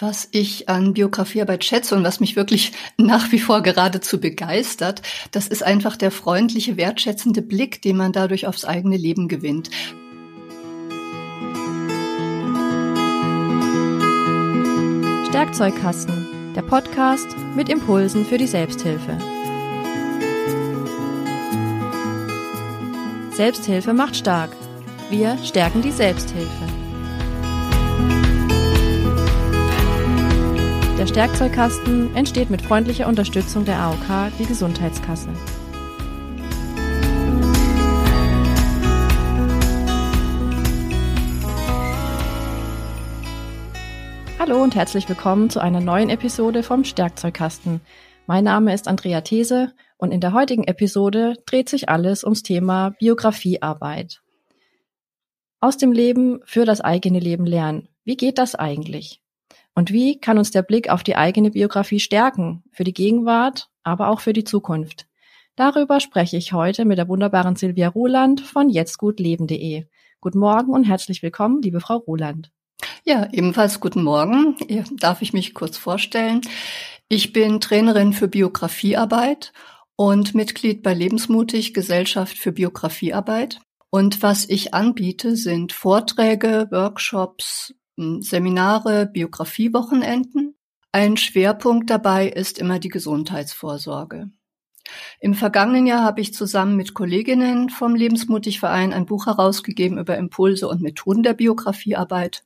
Was ich an Biografiearbeit schätze und was mich wirklich nach wie vor geradezu begeistert, das ist einfach der freundliche, wertschätzende Blick, den man dadurch aufs eigene Leben gewinnt. Werkzeugkasten, der Podcast mit Impulsen für die Selbsthilfe. Selbsthilfe macht stark. Wir stärken die Selbsthilfe. Der Stärkzeugkasten entsteht mit freundlicher Unterstützung der AOK, die Gesundheitskasse. Hallo und herzlich willkommen zu einer neuen Episode vom Stärkzeugkasten. Mein Name ist Andrea These und in der heutigen Episode dreht sich alles ums Thema Biografiearbeit. Aus dem Leben für das eigene Leben lernen. Wie geht das eigentlich? Und wie kann uns der Blick auf die eigene Biografie stärken, für die Gegenwart, aber auch für die Zukunft? Darüber spreche ich heute mit der wunderbaren Silvia Roland von jetztgutleben.de. Guten Morgen und herzlich willkommen, liebe Frau Roland. Ja, ebenfalls guten Morgen. Darf ich mich kurz vorstellen? Ich bin Trainerin für Biografiearbeit und Mitglied bei Lebensmutig Gesellschaft für Biografiearbeit. Und was ich anbiete, sind Vorträge, Workshops, Seminare, Biografiewochenenden. Ein Schwerpunkt dabei ist immer die Gesundheitsvorsorge. Im vergangenen Jahr habe ich zusammen mit Kolleginnen vom Lebensmutig-Verein ein Buch herausgegeben über Impulse und Methoden der Biografiearbeit.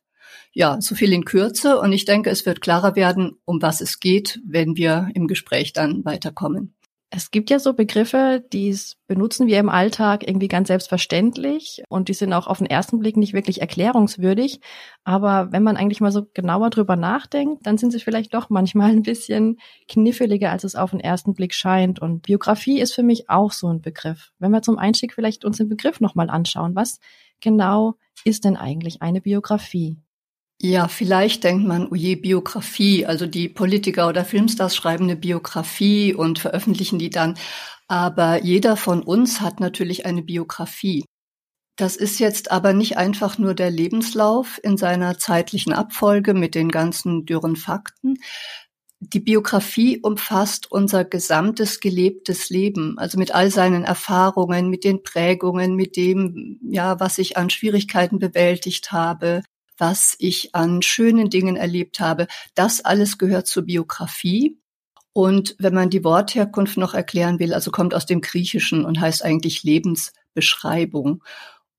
Ja, so viel in Kürze und ich denke, es wird klarer werden, um was es geht, wenn wir im Gespräch dann weiterkommen. Es gibt ja so Begriffe, die benutzen wir im Alltag irgendwie ganz selbstverständlich und die sind auch auf den ersten Blick nicht wirklich erklärungswürdig. Aber wenn man eigentlich mal so genauer drüber nachdenkt, dann sind sie vielleicht doch manchmal ein bisschen kniffliger, als es auf den ersten Blick scheint. Und Biografie ist für mich auch so ein Begriff. Wenn wir zum Einstieg vielleicht uns den Begriff nochmal anschauen, was genau ist denn eigentlich eine Biografie? Ja, vielleicht denkt man, oh je, Biografie, also die Politiker oder Filmstars schreiben eine Biografie und veröffentlichen die dann. Aber jeder von uns hat natürlich eine Biografie. Das ist jetzt aber nicht einfach nur der Lebenslauf in seiner zeitlichen Abfolge mit den ganzen dürren Fakten. Die Biografie umfasst unser gesamtes gelebtes Leben, also mit all seinen Erfahrungen, mit den Prägungen, mit dem, ja, was ich an Schwierigkeiten bewältigt habe, was ich an schönen Dingen erlebt habe. Das alles gehört zur Biografie. Und wenn man die Wortherkunft noch erklären will, also kommt aus dem Griechischen und heißt eigentlich Lebensbeschreibung.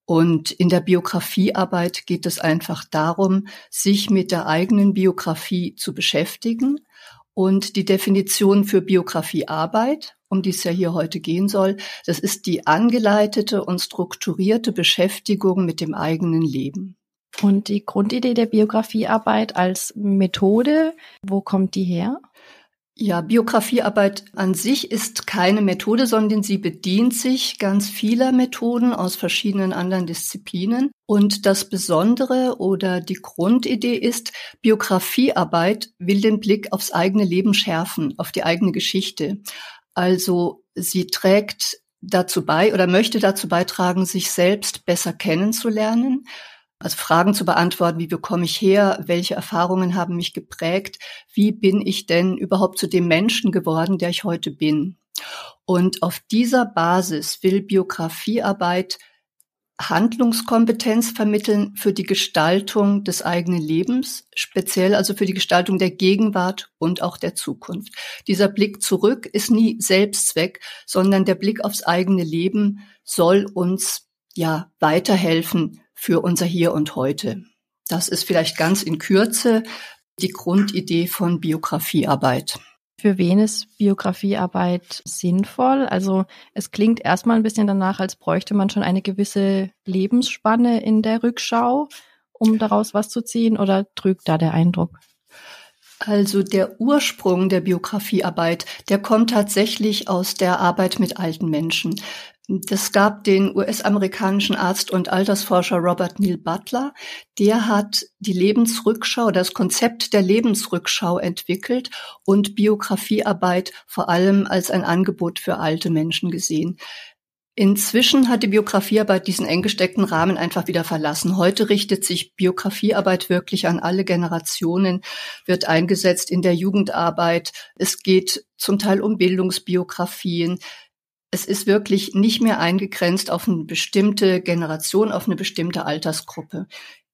Und in der Biografiearbeit geht es einfach darum, sich mit der eigenen Biografie zu beschäftigen. Und die Definition für Biografiearbeit, um die es ja hier heute gehen soll, das ist die angeleitete und strukturierte Beschäftigung mit dem eigenen Leben. Und die Grundidee der Biografiearbeit als Methode, wo kommt die her? Ja, Biografiearbeit an sich ist keine Methode, sondern sie bedient sich ganz vieler Methoden aus verschiedenen anderen Disziplinen. Und das Besondere oder die Grundidee ist, Biografiearbeit will den Blick aufs eigene Leben schärfen, auf die eigene Geschichte. Also sie trägt dazu bei oder möchte dazu beitragen, sich selbst besser kennenzulernen also Fragen zu beantworten, wie bekomme ich her, welche Erfahrungen haben mich geprägt, wie bin ich denn überhaupt zu dem Menschen geworden, der ich heute bin. Und auf dieser Basis will Biografiearbeit Handlungskompetenz vermitteln für die Gestaltung des eigenen Lebens, speziell also für die Gestaltung der Gegenwart und auch der Zukunft. Dieser Blick zurück ist nie Selbstzweck, sondern der Blick aufs eigene Leben soll uns ja weiterhelfen, für unser Hier und Heute. Das ist vielleicht ganz in Kürze die Grundidee von Biografiearbeit. Für wen ist Biografiearbeit sinnvoll? Also es klingt erstmal ein bisschen danach, als bräuchte man schon eine gewisse Lebensspanne in der Rückschau, um daraus was zu ziehen, oder trügt da der Eindruck? Also der Ursprung der Biografiearbeit, der kommt tatsächlich aus der Arbeit mit alten Menschen. Das gab den US-amerikanischen Arzt und Altersforscher Robert Neal Butler. Der hat die Lebensrückschau, das Konzept der Lebensrückschau entwickelt und Biografiearbeit vor allem als ein Angebot für alte Menschen gesehen. Inzwischen hat die Biografiearbeit diesen eng gesteckten Rahmen einfach wieder verlassen. Heute richtet sich Biografiearbeit wirklich an alle Generationen, wird eingesetzt in der Jugendarbeit. Es geht zum Teil um Bildungsbiografien. Es ist wirklich nicht mehr eingegrenzt auf eine bestimmte Generation, auf eine bestimmte Altersgruppe.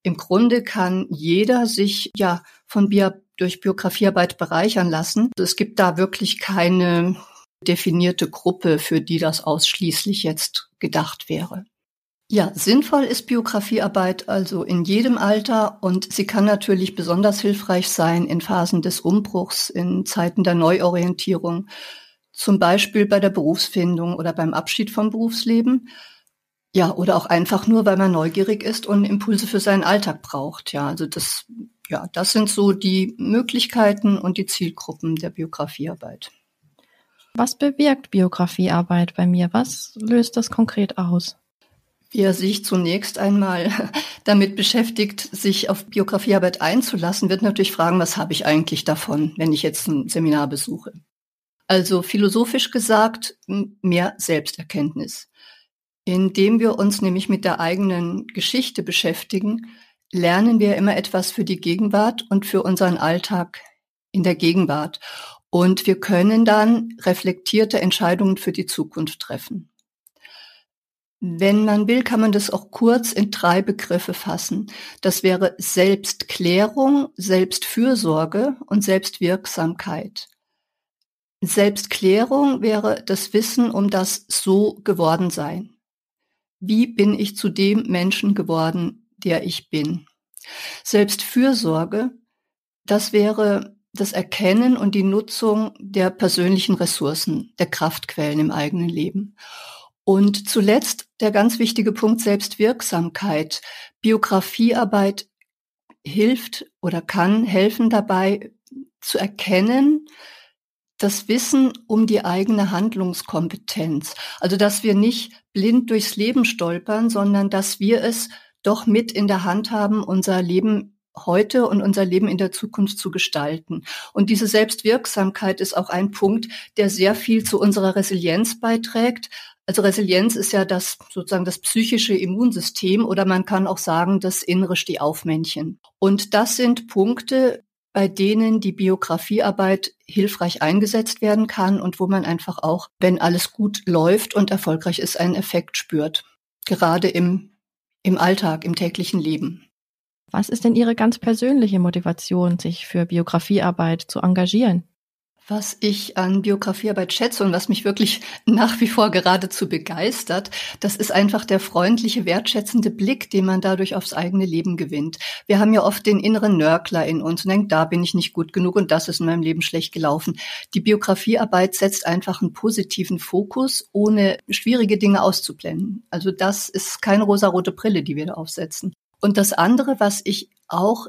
Im Grunde kann jeder sich ja von Bi durch Biografiearbeit bereichern lassen. Es gibt da wirklich keine definierte Gruppe, für die das ausschließlich jetzt gedacht wäre. Ja, sinnvoll ist Biografiearbeit also in jedem Alter und sie kann natürlich besonders hilfreich sein in Phasen des Umbruchs, in Zeiten der Neuorientierung, zum Beispiel bei der Berufsfindung oder beim Abschied vom Berufsleben. Ja, oder auch einfach nur, weil man neugierig ist und Impulse für seinen Alltag braucht. Ja, also das, ja, das sind so die Möglichkeiten und die Zielgruppen der Biografiearbeit. Was bewirkt Biografiearbeit bei mir? Was löst das konkret aus? Wer sich zunächst einmal damit beschäftigt, sich auf Biografiearbeit einzulassen, wird natürlich fragen, was habe ich eigentlich davon, wenn ich jetzt ein Seminar besuche? Also philosophisch gesagt, mehr Selbsterkenntnis. Indem wir uns nämlich mit der eigenen Geschichte beschäftigen, lernen wir immer etwas für die Gegenwart und für unseren Alltag in der Gegenwart. Und wir können dann reflektierte Entscheidungen für die Zukunft treffen. Wenn man will, kann man das auch kurz in drei Begriffe fassen. Das wäre Selbstklärung, Selbstfürsorge und Selbstwirksamkeit. Selbstklärung wäre das Wissen um das So geworden sein. Wie bin ich zu dem Menschen geworden, der ich bin? Selbstfürsorge, das wäre das Erkennen und die Nutzung der persönlichen Ressourcen, der Kraftquellen im eigenen Leben. Und zuletzt der ganz wichtige Punkt Selbstwirksamkeit. Biografiearbeit hilft oder kann helfen dabei zu erkennen, das Wissen um die eigene Handlungskompetenz. Also, dass wir nicht blind durchs Leben stolpern, sondern dass wir es doch mit in der Hand haben, unser Leben heute und unser Leben in der Zukunft zu gestalten. Und diese Selbstwirksamkeit ist auch ein Punkt, der sehr viel zu unserer Resilienz beiträgt. Also Resilienz ist ja das sozusagen das psychische Immunsystem oder man kann auch sagen das innere Stehaufmännchen. Und das sind Punkte, bei denen die Biografiearbeit hilfreich eingesetzt werden kann und wo man einfach auch, wenn alles gut läuft und erfolgreich ist, einen Effekt spürt. Gerade im, im Alltag, im täglichen Leben. Was ist denn Ihre ganz persönliche Motivation, sich für Biografiearbeit zu engagieren? Was ich an Biografiearbeit schätze und was mich wirklich nach wie vor geradezu begeistert, das ist einfach der freundliche, wertschätzende Blick, den man dadurch aufs eigene Leben gewinnt. Wir haben ja oft den inneren Nörgler in uns und denken, da bin ich nicht gut genug und das ist in meinem Leben schlecht gelaufen. Die Biografiearbeit setzt einfach einen positiven Fokus, ohne schwierige Dinge auszublenden. Also das ist keine rosarote Brille, die wir da aufsetzen. Und das andere, was ich auch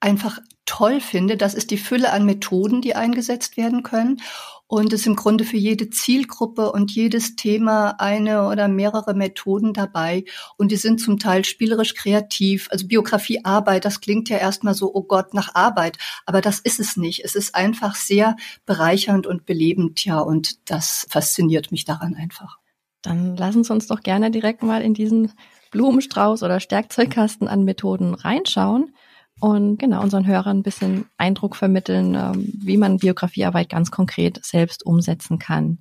einfach toll finde, das ist die Fülle an Methoden, die eingesetzt werden können. Und es ist im Grunde für jede Zielgruppe und jedes Thema eine oder mehrere Methoden dabei. Und die sind zum Teil spielerisch kreativ. Also Biografiearbeit, das klingt ja erstmal so, oh Gott, nach Arbeit. Aber das ist es nicht. Es ist einfach sehr bereichernd und belebend, ja. Und das fasziniert mich daran einfach. Dann lassen Sie uns doch gerne direkt mal in diesen Blumenstrauß oder Stärkzeugkasten an Methoden reinschauen und genau unseren Hörern ein bisschen Eindruck vermitteln, ähm, wie man Biografiearbeit ganz konkret selbst umsetzen kann.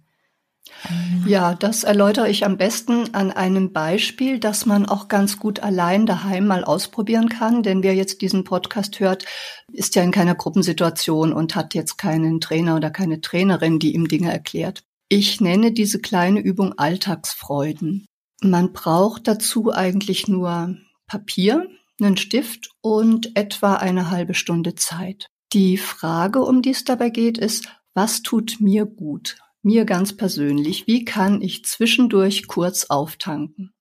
Ja, das erläutere ich am besten an einem Beispiel, das man auch ganz gut allein daheim mal ausprobieren kann. Denn wer jetzt diesen Podcast hört, ist ja in keiner Gruppensituation und hat jetzt keinen Trainer oder keine Trainerin, die ihm Dinge erklärt. Ich nenne diese kleine Übung Alltagsfreuden. Man braucht dazu eigentlich nur Papier, einen Stift und etwa eine halbe Stunde Zeit. Die Frage, um die es dabei geht, ist, was tut mir gut? Mir ganz persönlich. Wie kann ich zwischendurch kurz auftanken?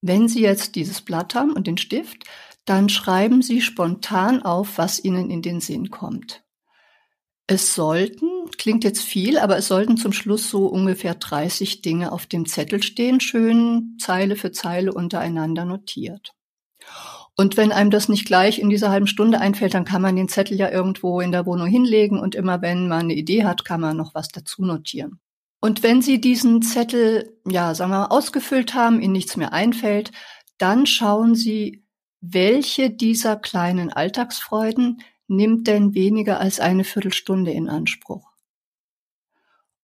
Wenn Sie jetzt dieses Blatt haben und den Stift, dann schreiben Sie spontan auf, was Ihnen in den Sinn kommt. Es sollten, klingt jetzt viel, aber es sollten zum Schluss so ungefähr 30 Dinge auf dem Zettel stehen, schön Zeile für Zeile untereinander notiert. Und wenn einem das nicht gleich in dieser halben Stunde einfällt, dann kann man den Zettel ja irgendwo in der Wohnung hinlegen und immer wenn man eine Idee hat, kann man noch was dazu notieren. Und wenn Sie diesen Zettel, ja, sagen wir mal, ausgefüllt haben, Ihnen nichts mehr einfällt, dann schauen Sie, welche dieser kleinen Alltagsfreuden nimmt denn weniger als eine Viertelstunde in Anspruch?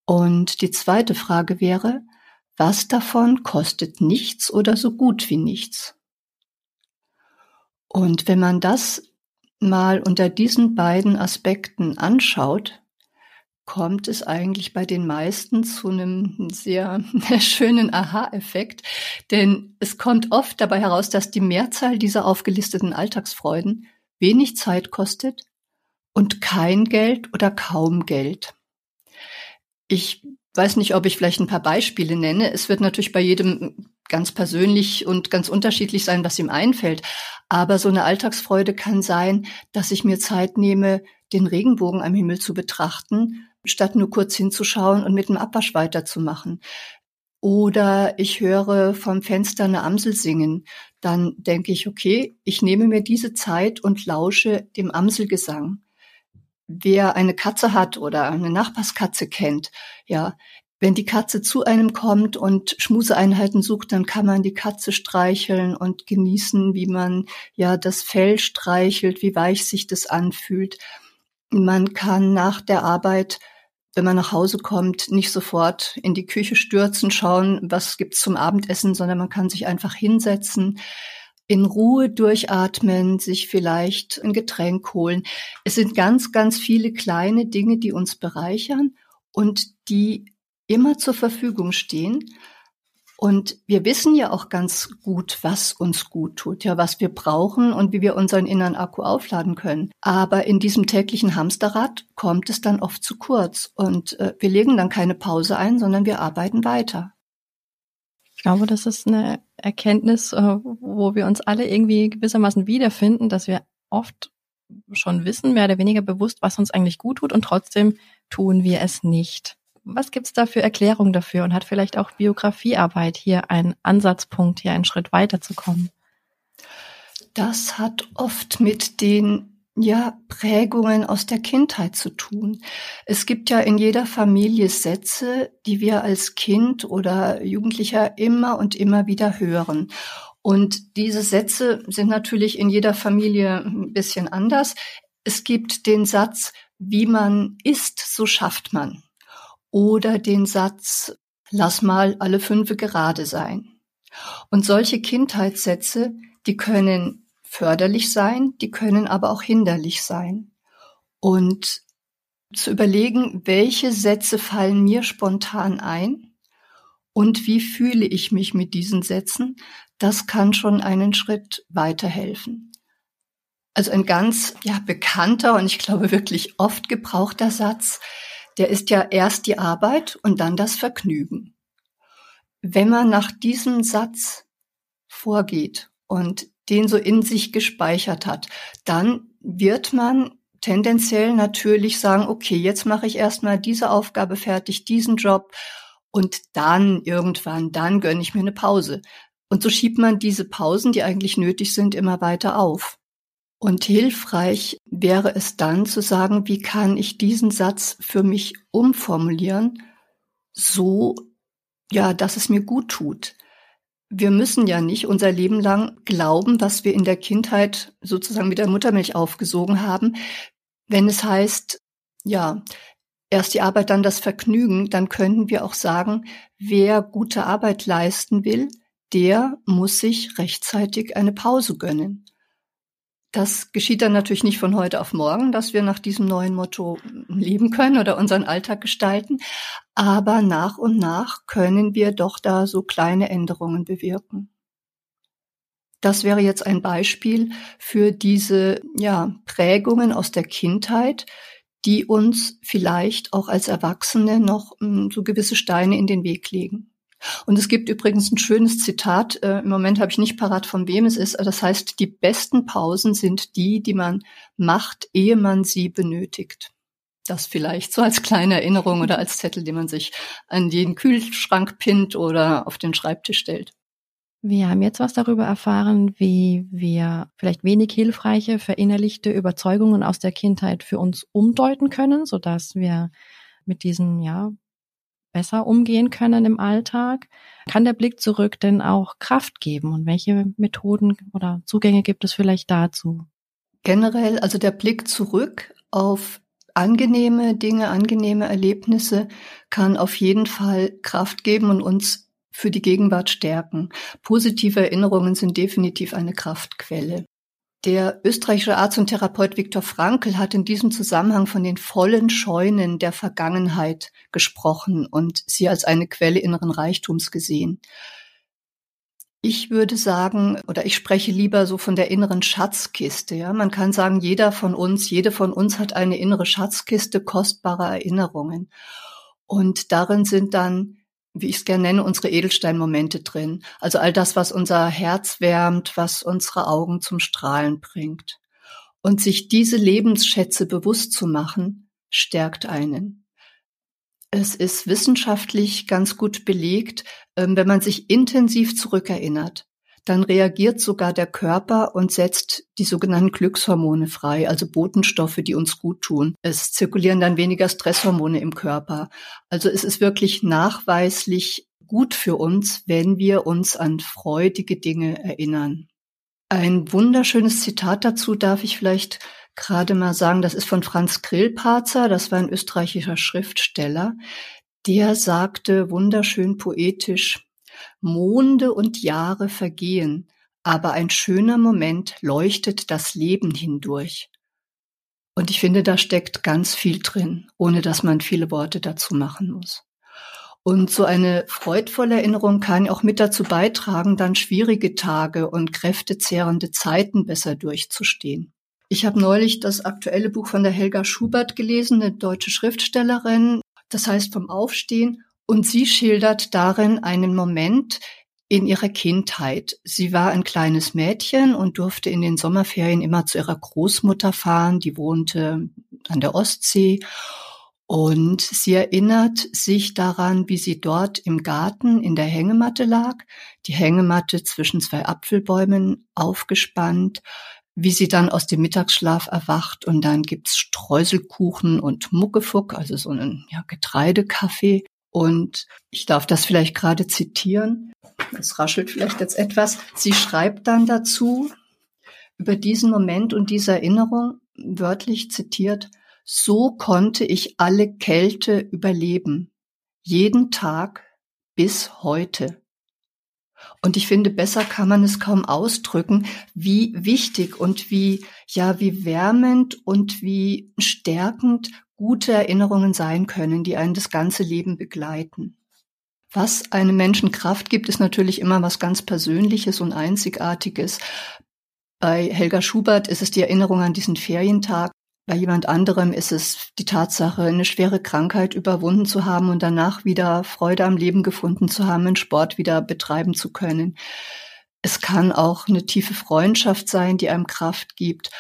Und die zweite Frage wäre, was davon kostet nichts oder so gut wie nichts? Und wenn man das mal unter diesen beiden Aspekten anschaut, kommt es eigentlich bei den meisten zu einem sehr schönen Aha-Effekt, denn es kommt oft dabei heraus, dass die Mehrzahl dieser aufgelisteten Alltagsfreuden wenig Zeit kostet und kein Geld oder kaum Geld. Ich weiß nicht, ob ich vielleicht ein paar Beispiele nenne. Es wird natürlich bei jedem ganz persönlich und ganz unterschiedlich sein, was ihm einfällt. Aber so eine Alltagsfreude kann sein, dass ich mir Zeit nehme, den Regenbogen am Himmel zu betrachten, statt nur kurz hinzuschauen und mit dem Abwasch weiterzumachen. Oder ich höre vom Fenster eine Amsel singen. Dann denke ich, okay, ich nehme mir diese Zeit und lausche dem Amselgesang wer eine Katze hat oder eine Nachbarskatze kennt, ja, wenn die Katze zu einem kommt und Schmuseeinheiten sucht, dann kann man die Katze streicheln und genießen, wie man ja das Fell streichelt, wie weich sich das anfühlt. Man kann nach der Arbeit, wenn man nach Hause kommt, nicht sofort in die Küche stürzen, schauen, was gibt's zum Abendessen, sondern man kann sich einfach hinsetzen, in Ruhe durchatmen, sich vielleicht ein Getränk holen. Es sind ganz, ganz viele kleine Dinge, die uns bereichern und die immer zur Verfügung stehen. Und wir wissen ja auch ganz gut, was uns gut tut, ja, was wir brauchen und wie wir unseren inneren Akku aufladen können. Aber in diesem täglichen Hamsterrad kommt es dann oft zu kurz und äh, wir legen dann keine Pause ein, sondern wir arbeiten weiter. Ich glaube, das ist eine Erkenntnis, äh, wo wir uns alle irgendwie gewissermaßen wiederfinden, dass wir oft schon wissen, mehr oder weniger bewusst, was uns eigentlich gut tut und trotzdem tun wir es nicht. Was gibt's da für Erklärungen dafür und hat vielleicht auch Biografiearbeit hier einen Ansatzpunkt, hier einen Schritt weiterzukommen? Das hat oft mit den ja, Prägungen aus der Kindheit zu tun. Es gibt ja in jeder Familie Sätze, die wir als Kind oder Jugendlicher immer und immer wieder hören. Und diese Sätze sind natürlich in jeder Familie ein bisschen anders. Es gibt den Satz, wie man isst, so schafft man. Oder den Satz, lass mal alle fünfe gerade sein. Und solche Kindheitssätze, die können förderlich sein, die können aber auch hinderlich sein. Und zu überlegen, welche Sätze fallen mir spontan ein und wie fühle ich mich mit diesen Sätzen, das kann schon einen Schritt weiterhelfen. Also ein ganz ja, bekannter und ich glaube wirklich oft gebrauchter Satz, der ist ja erst die Arbeit und dann das Vergnügen. Wenn man nach diesem Satz vorgeht und den so in sich gespeichert hat, dann wird man tendenziell natürlich sagen, okay, jetzt mache ich erstmal diese Aufgabe fertig, diesen Job und dann irgendwann, dann gönne ich mir eine Pause. Und so schiebt man diese Pausen, die eigentlich nötig sind, immer weiter auf. Und hilfreich wäre es dann zu sagen, wie kann ich diesen Satz für mich umformulieren, so, ja, dass es mir gut tut wir müssen ja nicht unser Leben lang glauben, was wir in der Kindheit sozusagen mit der Muttermilch aufgesogen haben. Wenn es heißt, ja, erst die Arbeit, dann das Vergnügen, dann könnten wir auch sagen, wer gute Arbeit leisten will, der muss sich rechtzeitig eine Pause gönnen. Das geschieht dann natürlich nicht von heute auf morgen, dass wir nach diesem neuen Motto leben können oder unseren Alltag gestalten. Aber nach und nach können wir doch da so kleine Änderungen bewirken. Das wäre jetzt ein Beispiel für diese, ja, Prägungen aus der Kindheit, die uns vielleicht auch als Erwachsene noch hm, so gewisse Steine in den Weg legen. Und es gibt übrigens ein schönes Zitat, äh, im Moment habe ich nicht parat, von wem es ist, das heißt, die besten Pausen sind die, die man macht, ehe man sie benötigt. Das vielleicht so als kleine Erinnerung oder als Zettel, den man sich an den Kühlschrank pinnt oder auf den Schreibtisch stellt. Wir haben jetzt was darüber erfahren, wie wir vielleicht wenig hilfreiche, verinnerlichte Überzeugungen aus der Kindheit für uns umdeuten können, sodass wir mit diesen, ja, besser umgehen können im Alltag. Kann der Blick zurück denn auch Kraft geben und welche Methoden oder Zugänge gibt es vielleicht dazu? Generell, also der Blick zurück auf angenehme Dinge, angenehme Erlebnisse kann auf jeden Fall Kraft geben und uns für die Gegenwart stärken. Positive Erinnerungen sind definitiv eine Kraftquelle. Der österreichische Arzt und Therapeut Viktor Frankl hat in diesem Zusammenhang von den vollen Scheunen der Vergangenheit gesprochen und sie als eine Quelle inneren Reichtums gesehen. Ich würde sagen, oder ich spreche lieber so von der inneren Schatzkiste. Ja, man kann sagen, jeder von uns, jede von uns hat eine innere Schatzkiste kostbarer Erinnerungen. Und darin sind dann wie ich es gerne nenne, unsere Edelsteinmomente drin. Also all das, was unser Herz wärmt, was unsere Augen zum Strahlen bringt. Und sich diese Lebensschätze bewusst zu machen, stärkt einen. Es ist wissenschaftlich ganz gut belegt, ähm, wenn man sich intensiv zurückerinnert, dann reagiert sogar der Körper und setzt die sogenannten Glückshormone frei, also Botenstoffe, die uns gut tun. Es zirkulieren dann weniger Stresshormone im Körper. Also es ist wirklich nachweislich gut für uns, wenn wir uns an freudige Dinge erinnern. Ein wunderschönes Zitat dazu darf ich vielleicht gerade mal sagen, das ist von Franz Grillparzer, das war ein österreichischer Schriftsteller. Der sagte wunderschön poetisch, Monde und Jahre vergehen, aber ein schöner Moment leuchtet das Leben hindurch. Und ich finde, da steckt ganz viel drin, ohne dass man viele Worte dazu machen muss. Und so eine freudvolle Erinnerung kann auch mit dazu beitragen, dann schwierige Tage und kräftezehrende Zeiten besser durchzustehen. Ich habe neulich das aktuelle Buch von der Helga Schubert gelesen, eine deutsche Schriftstellerin, das heißt vom Aufstehen. Und sie schildert darin einen Moment in ihrer Kindheit. Sie war ein kleines Mädchen und durfte in den Sommerferien immer zu ihrer Großmutter fahren. Die wohnte an der Ostsee. Und sie erinnert sich daran, wie sie dort im Garten in der Hängematte lag, die Hängematte zwischen zwei Apfelbäumen aufgespannt, wie sie dann aus dem Mittagsschlaf erwacht und dann gibt's Streuselkuchen und Muckefuck, also so einen ja, Getreidekaffee. Und ich darf das vielleicht gerade zitieren. Es raschelt vielleicht jetzt etwas. Sie schreibt dann dazu über diesen Moment und diese Erinnerung, wörtlich zitiert, so konnte ich alle Kälte überleben. Jeden Tag bis heute. Und ich finde, besser kann man es kaum ausdrücken, wie wichtig und wie, ja, wie wärmend und wie stärkend gute Erinnerungen sein können, die einen das ganze Leben begleiten. Was einem Menschen Kraft gibt, ist natürlich immer was ganz Persönliches und Einzigartiges. Bei Helga Schubert ist es die Erinnerung an diesen Ferientag. Bei jemand anderem ist es die Tatsache, eine schwere Krankheit überwunden zu haben und danach wieder Freude am Leben gefunden zu haben, einen Sport wieder betreiben zu können. Es kann auch eine tiefe Freundschaft sein, die einem Kraft gibt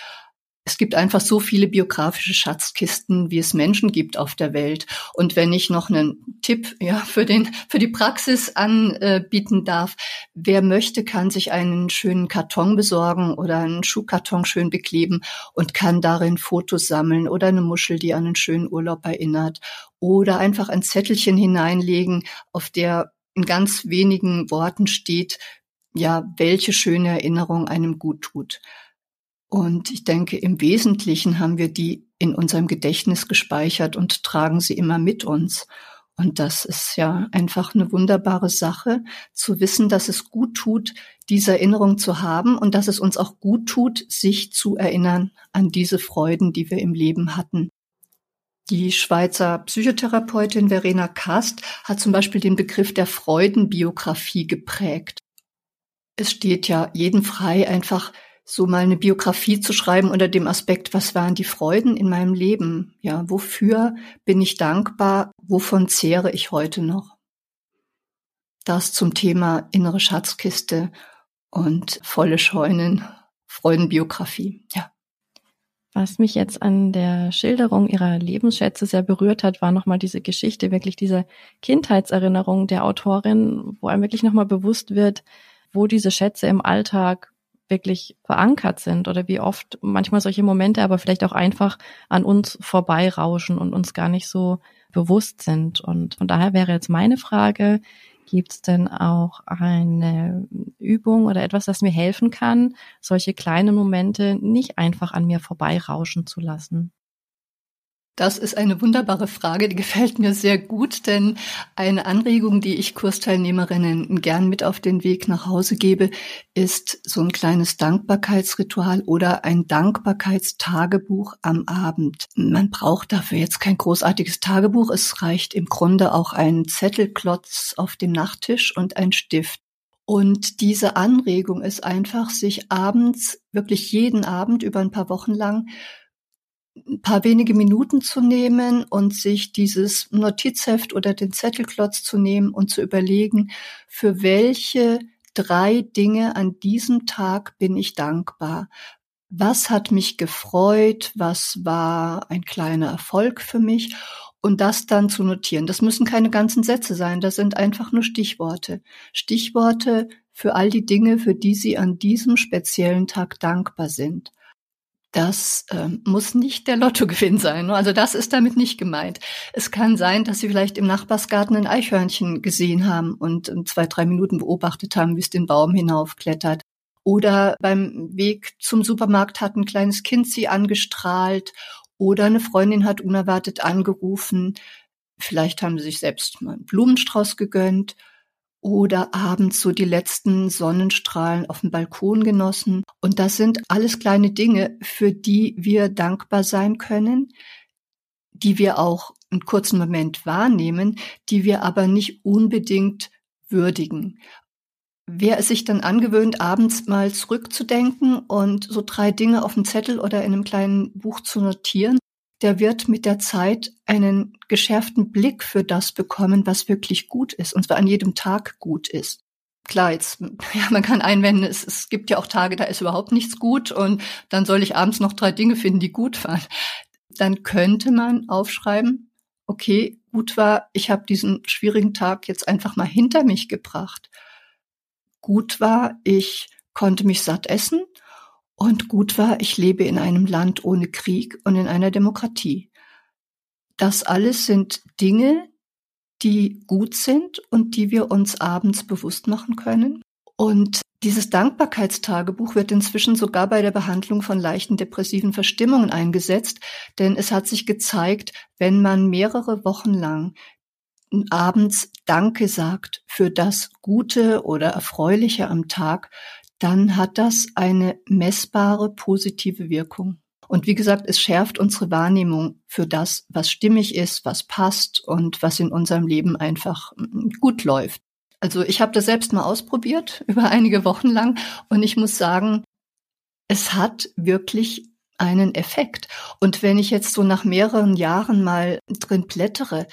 es gibt einfach so viele biografische Schatzkisten, wie es Menschen gibt auf der Welt. Und wenn ich noch einen Tipp ja, für, den, für die Praxis anbieten darf, wer möchte, kann sich einen schönen Karton besorgen oder einen Schuhkarton schön bekleben und kann darin Fotos sammeln oder eine Muschel, die an einen schönen Urlaub erinnert oder einfach ein Zettelchen hineinlegen, auf der in ganz wenigen Worten steht, ja, welche schöne Erinnerung einem gut tut. Und ich denke, im Wesentlichen haben wir die in unserem Gedächtnis gespeichert und tragen sie immer mit uns. Und das ist ja einfach eine wunderbare Sache, zu wissen, dass es gut tut, diese Erinnerung zu haben und dass es uns auch gut tut, sich zu erinnern an diese Freuden, die wir im Leben hatten. Die Schweizer Psychotherapeutin Verena Kast hat zum Beispiel den Begriff der Freudenbiografie geprägt. Es steht ja jeden frei, einfach so mal eine Biografie zu schreiben unter dem Aspekt, was waren die Freuden in meinem Leben? Ja, wofür bin ich dankbar? Wovon zehre ich heute noch? Das zum Thema innere Schatzkiste und volle Scheunen, Freudenbiografie, ja. Was mich jetzt an der Schilderung ihrer Lebensschätze sehr berührt hat, war nochmal diese Geschichte, wirklich diese Kindheitserinnerung der Autorin, wo einem wirklich nochmal bewusst wird, wo diese Schätze im Alltag wirklich verankert sind oder wie oft manchmal solche Momente aber vielleicht auch einfach an uns vorbeirauschen und uns gar nicht so bewusst sind. Und von daher wäre jetzt meine Frage, Gibt es denn auch eine Übung oder etwas, das mir helfen kann, solche kleinen Momente nicht einfach an mir vorbeirauschen zu lassen? Das ist eine wunderbare Frage, die gefällt mir sehr gut, denn eine Anregung, die ich Kursteilnehmerinnen gern mit auf den Weg nach Hause gebe, ist so ein kleines Dankbarkeitsritual oder ein Dankbarkeitstagebuch am Abend. Man braucht dafür jetzt kein großartiges Tagebuch, es reicht im Grunde auch ein Zettelklotz auf dem Nachttisch und ein Stift. Und diese Anregung ist einfach, sich abends, wirklich jeden Abend über ein paar Wochen lang ein paar wenige Minuten zu nehmen und sich dieses Notizheft oder den Zettelklotz zu nehmen und zu überlegen, für welche drei Dinge an diesem Tag bin ich dankbar. Was hat mich gefreut? Was war ein kleiner Erfolg für mich? Und das dann zu notieren. Das müssen keine ganzen Sätze sein. Das sind einfach nur Stichworte. Stichworte für all die Dinge, für die Sie an diesem speziellen Tag dankbar sind. Das ähm, muss nicht der Lottogewinn sein. Also das ist damit nicht gemeint. Es kann sein, dass Sie vielleicht im Nachbarsgarten ein Eichhörnchen gesehen haben und zwei, drei Minuten beobachtet haben, wie es den Baum hinaufklettert. Oder beim Weg zum Supermarkt hat ein kleines Kind Sie angestrahlt oder eine Freundin hat unerwartet angerufen. Vielleicht haben Sie sich selbst mal einen Blumenstrauß gegönnt oder abends so die letzten Sonnenstrahlen auf dem Balkon genossen. Und das sind alles kleine Dinge, für die wir dankbar sein können, die wir auch einen kurzen Moment wahrnehmen, die wir aber nicht unbedingt würdigen. Wer es sich dann angewöhnt, abends mal zurückzudenken und so drei Dinge auf dem Zettel oder in einem kleinen Buch zu notieren, der wird mit der Zeit einen geschärften Blick für das bekommen, was wirklich gut ist, und zwar an jedem Tag gut ist. Klar, jetzt, ja, man kann einwenden, es, es gibt ja auch Tage, da ist überhaupt nichts gut und dann soll ich abends noch drei Dinge finden, die gut waren. Dann könnte man aufschreiben, okay, gut war, ich habe diesen schwierigen Tag jetzt einfach mal hinter mich gebracht. Gut war, ich konnte mich satt essen und gut war, ich lebe in einem Land ohne Krieg und in einer Demokratie. Das alles sind Dinge, die gut sind und die wir uns abends bewusst machen können. Und dieses Dankbarkeitstagebuch wird inzwischen sogar bei der Behandlung von leichten depressiven Verstimmungen eingesetzt, denn es hat sich gezeigt, wenn man mehrere Wochen lang abends Danke sagt für das Gute oder Erfreuliche am Tag, dann hat das eine messbare positive Wirkung. Und wie gesagt, es schärft unsere Wahrnehmung für das, was stimmig ist, was passt und was in unserem Leben einfach mm, gut läuft. Also ich habe das selbst mal ausprobiert über einige Wochen lang und ich muss sagen, es hat wirklich einen Effekt. Und wenn ich jetzt so nach mehreren Jahren mal drin blättere,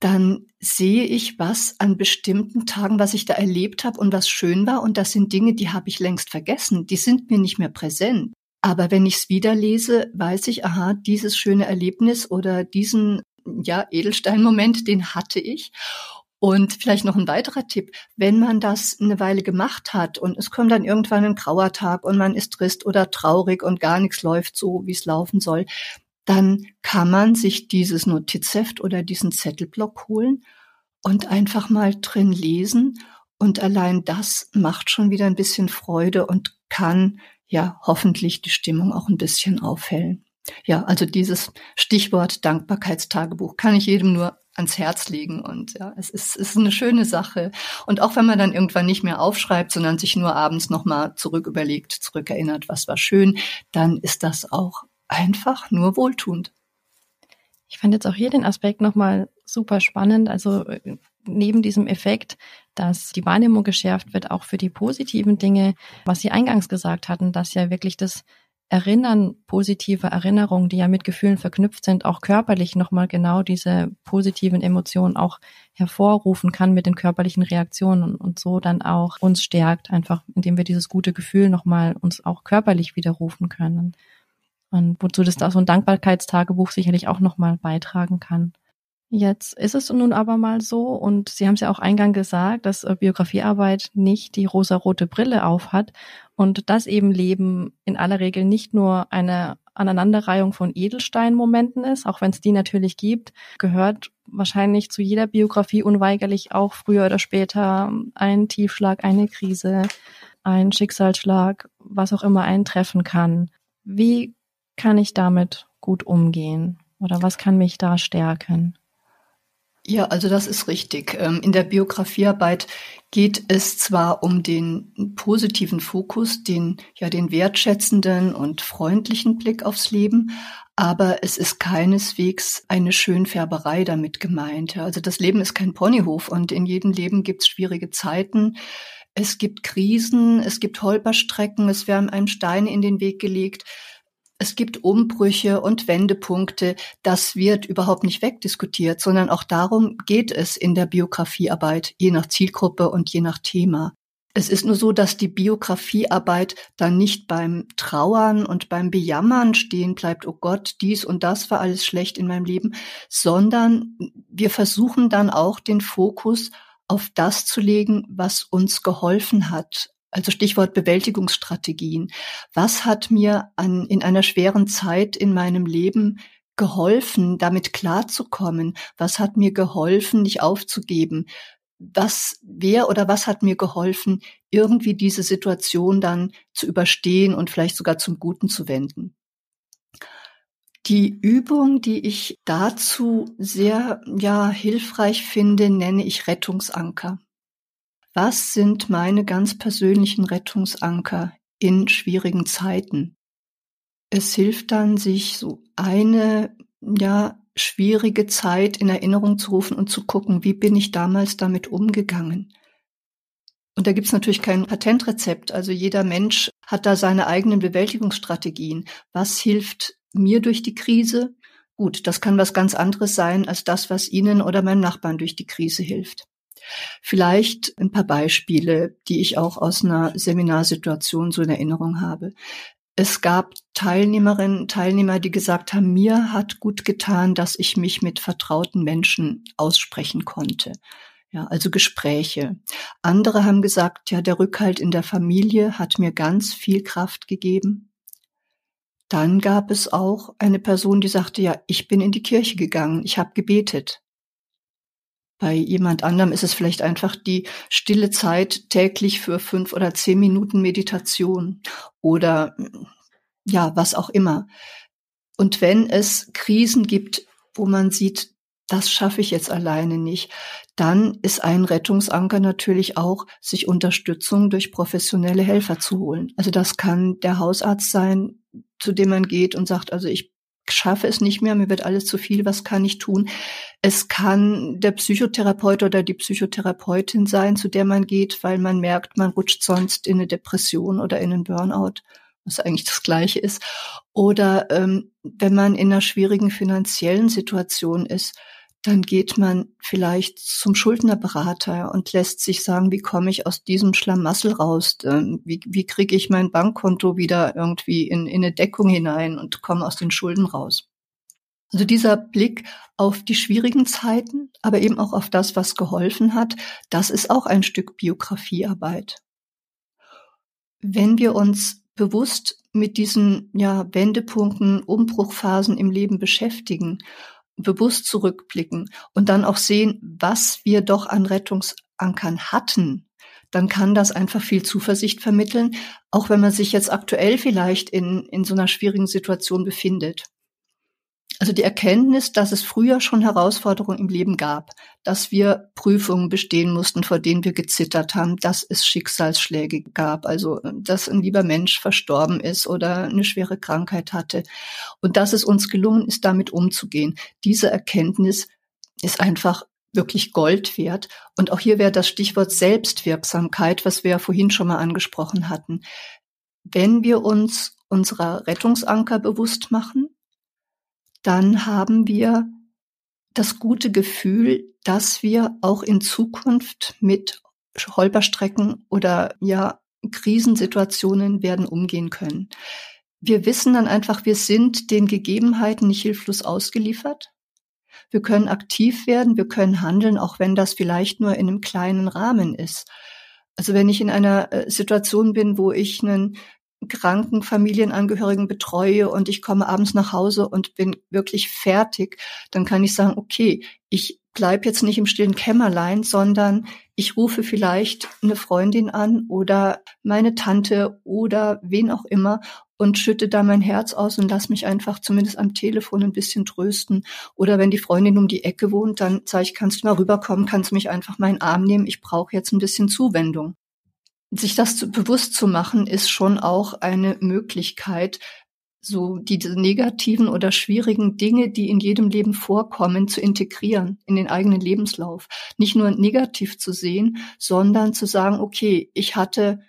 dann sehe ich was an bestimmten Tagen, was ich da erlebt habe und was schön war. Und das sind Dinge, die habe ich längst vergessen. Die sind mir nicht mehr präsent. Aber wenn ich es wieder lese, weiß ich, aha, dieses schöne Erlebnis oder diesen ja, Edelsteinmoment, den hatte ich. Und vielleicht noch ein weiterer Tipp, wenn man das eine Weile gemacht hat und es kommt dann irgendwann ein grauer Tag und man ist trist oder traurig und gar nichts läuft so, wie es laufen soll, dann kann man sich dieses Notizheft oder diesen Zettelblock holen und einfach mal drin lesen. Und allein das macht schon wieder ein bisschen Freude und kann ja hoffentlich die Stimmung auch ein bisschen aufhellen. Ja, also dieses Stichwort Dankbarkeitstagebuch kann ich jedem nur ans Herz legen und ja, es ist, es ist eine schöne Sache. Und auch wenn man dann irgendwann nicht mehr aufschreibt, sondern sich nur abends nochmal zurück überlegt, zurückerinnert, was war schön, dann ist das auch einfach nur wohltuend. Ich fand jetzt auch hier den Aspekt nochmal super spannend. Also äh, neben diesem Effekt, dass die Wahrnehmung geschärft wird, auch für die positiven Dinge, was Sie eingangs gesagt hatten, dass ja wirklich das Erinnern, positive Erinnerungen, die ja mit Gefühlen verknüpft sind, auch körperlich nochmal genau diese positiven Emotionen auch hervorrufen kann mit den körperlichen Reaktionen und so dann auch uns stärkt, einfach indem wir dieses gute Gefühl nochmal uns auch körperlich widerrufen können. Und wozu das da so ein Dankbarkeitstagebuch sicherlich auch nochmal beitragen kann. Jetzt ist es nun aber mal so, und Sie haben es ja auch eingang gesagt, dass äh, Biografiearbeit nicht die rosarote Brille aufhat und dass eben Leben in aller Regel nicht nur eine Aneinanderreihung von Edelsteinmomenten ist, auch wenn es die natürlich gibt, gehört wahrscheinlich zu jeder Biografie unweigerlich auch früher oder später ein Tiefschlag, eine Krise, ein Schicksalsschlag, was auch immer eintreffen kann. Wie kann ich damit gut umgehen? Oder was kann mich da stärken? Ja, also das ist richtig. Ähm, in der Biografiearbeit geht es zwar um den positiven Fokus, den, ja, den wertschätzenden und freundlichen Blick aufs Leben, aber es ist keineswegs eine Schönfärberei damit gemeint. Also das Leben ist kein Ponyhof und in jedem Leben gibt es schwierige Zeiten. Es gibt Krisen, es gibt Holperstrecken, es werden einem Steine in den Weg gelegt. Es gibt Umbrüche und Wendepunkte. Das wird überhaupt nicht wegdiskutiert, sondern auch darum geht es in der Biografiearbeit, je nach Zielgruppe und je nach Thema. Es ist nur so, dass die Biografiearbeit dann nicht beim Trauern und beim Bejammern stehen bleibt, oh Gott, dies und das war alles schlecht in meinem Leben, sondern wir versuchen dann auch den Fokus auf das zu legen, was uns geholfen hat, also Stichwort Bewältigungsstrategien. Was hat mir an, in einer schweren Zeit in meinem Leben geholfen, damit klarzukommen? Was hat mir geholfen, nicht aufzugeben? Was, wer oder was hat mir geholfen, irgendwie diese Situation dann zu überstehen und vielleicht sogar zum Guten zu wenden? Die Übung, die ich dazu sehr, ja, hilfreich finde, nenne ich Rettungsanker. Was sind meine ganz persönlichen Rettungsanker in schwierigen Zeiten? Es hilft dann, sich so eine, ja, schwierige Zeit in Erinnerung zu rufen und zu gucken, wie bin ich damals damit umgegangen? Und da gibt's natürlich kein Patentrezept. Also jeder Mensch hat da seine eigenen Bewältigungsstrategien. Was hilft mir durch die Krise? Gut, das kann was ganz anderes sein als das, was Ihnen oder meinem Nachbarn durch die Krise hilft. Vielleicht ein paar Beispiele, die ich auch aus einer Seminarsituation so in Erinnerung habe. Es gab Teilnehmerinnen, Teilnehmer, die gesagt haben, mir hat gut getan, dass ich mich mit vertrauten Menschen aussprechen konnte. Ja, also Gespräche. Andere haben gesagt, ja, der Rückhalt in der Familie hat mir ganz viel Kraft gegeben. Dann gab es auch eine Person, die sagte, ja, ich bin in die Kirche gegangen, ich habe gebetet. Bei jemand anderem ist es vielleicht einfach die stille Zeit täglich für fünf oder zehn Minuten Meditation oder ja, was auch immer. Und wenn es Krisen gibt, wo man sieht, das schaffe ich jetzt alleine nicht, dann ist ein Rettungsanker natürlich auch, sich Unterstützung durch professionelle Helfer zu holen. Also das kann der Hausarzt sein, zu dem man geht und sagt, also ich schaffe es nicht mehr, mir wird alles zu viel, was kann ich tun? Es kann der Psychotherapeut oder die Psychotherapeutin sein, zu der man geht, weil man merkt, man rutscht sonst in eine Depression oder in einen Burnout, was eigentlich das Gleiche ist. Oder ähm, wenn man in einer schwierigen finanziellen Situation ist, dann geht man vielleicht zum Schuldnerberater und lässt sich sagen, wie komme ich aus diesem Schlamassel raus? Ähm, wie, wie kriege ich mein Bankkonto wieder irgendwie in, in eine Deckung hinein und komme aus den Schulden raus? Also dieser Blick auf die schwierigen Zeiten, aber eben auch auf das, was geholfen hat, das ist auch ein Stück Biografiearbeit. Wenn wir uns bewusst mit diesen ja, Wendepunkten, Umbruchphasen im Leben beschäftigen bewusst zurückblicken und dann auch sehen, was wir doch an Rettungsankern hatten, dann kann das einfach viel Zuversicht vermitteln, auch wenn man sich jetzt aktuell vielleicht in, in so einer schwierigen Situation befindet. Also die Erkenntnis, dass es früher schon Herausforderungen im Leben gab, dass wir Prüfungen bestehen mussten, vor denen wir gezittert haben, dass es Schicksalsschläge gab, also dass ein lieber Mensch verstorben ist oder eine schwere Krankheit hatte und dass es uns gelungen ist, damit umzugehen. Diese Erkenntnis ist einfach wirklich Gold wert. Und auch hier wäre das Stichwort Selbstwirksamkeit, was wir ja vorhin schon mal angesprochen hatten. Wenn wir uns unserer Rettungsanker bewusst machen, dann haben wir das gute Gefühl, dass wir auch in Zukunft mit Holperstrecken oder ja Krisensituationen werden umgehen können. Wir wissen dann einfach, wir sind den Gegebenheiten nicht hilflos ausgeliefert. Wir können aktiv werden, wir können handeln, auch wenn das vielleicht nur in einem kleinen Rahmen ist. Also wenn ich in einer äh, Situation bin, wo ich einen kranken Familienangehörigen betreue und ich komme abends nach Hause und bin wirklich fertig, dann kann ich sagen, okay, ich bleib jetzt nicht im stillen Kämmerlein, sondern ich rufe vielleicht eine Freundin an oder meine Tante oder wen auch immer und schütte da mein Herz aus und lass mich einfach zumindest am Telefon ein bisschen trösten. Oder wenn die Freundin um die Ecke wohnt, dann sage ich, kannst du mal rüberkommen, kannst mich einfach meinen Arm nehmen, ich brauche jetzt ein bisschen Zuwendung. Sich das zu, bewusst zu machen, ist schon auch eine Möglichkeit, so diese negativen oder schwierigen Dinge, die in jedem Leben vorkommen, zu integrieren in den eigenen Lebenslauf. Nicht nur negativ zu sehen, sondern zu sagen, okay, ich hatte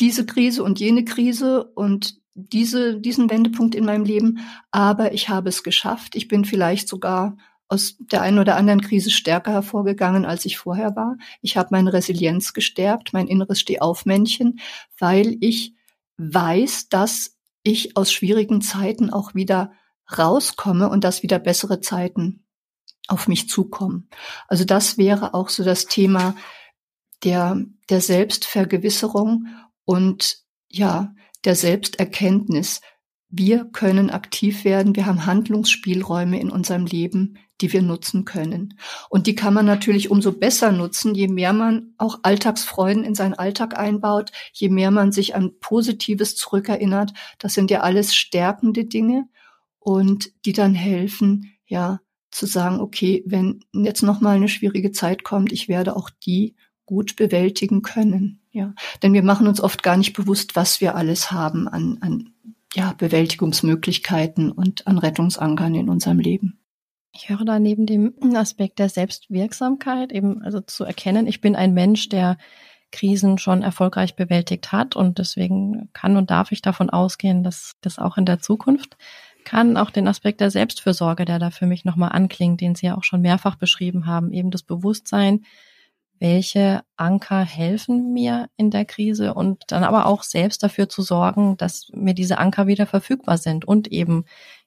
diese Krise und jene Krise und diese, diesen Wendepunkt in meinem Leben, aber ich habe es geschafft. Ich bin vielleicht sogar aus der einen oder anderen Krise stärker hervorgegangen, als ich vorher war. Ich habe meine Resilienz gestärkt, mein inneres Stehaufmännchen, weil ich weiß, dass ich aus schwierigen Zeiten auch wieder rauskomme und dass wieder bessere Zeiten auf mich zukommen. Also das wäre auch so das Thema der, der Selbstvergewisserung und ja, der Selbsterkenntnis. Wir können aktiv werden, wir haben Handlungsspielräume in unserem Leben, die wir nutzen können. Und die kann man natürlich umso besser nutzen, je mehr man auch Alltagsfreuden in seinen Alltag einbaut, je mehr man sich an Positives zurückerinnert. Das sind ja alles stärkende Dinge und die dann helfen, ja, zu sagen, okay, wenn jetzt noch mal eine schwierige Zeit kommt, ich werde auch die gut bewältigen können. Ja, denn wir machen uns oft gar nicht bewusst, was wir alles haben an, an ja, Bewältigungsmöglichkeiten und an Rettungsankern in unserem Leben. Ich höre da neben dem Aspekt der Selbstwirksamkeit eben also zu erkennen, ich bin ein Mensch, der Krisen schon erfolgreich bewältigt hat und deswegen kann und darf ich davon ausgehen, dass das auch in der Zukunft kann. Auch den Aspekt der Selbstfürsorge, der da für mich nochmal anklingt, den Sie ja auch schon mehrfach beschrieben haben, eben das Bewusstsein, welche Anker helfen mir in der Krise und dann aber auch selbst dafür zu sorgen, dass mir diese Anker wieder verfügbar sind und eben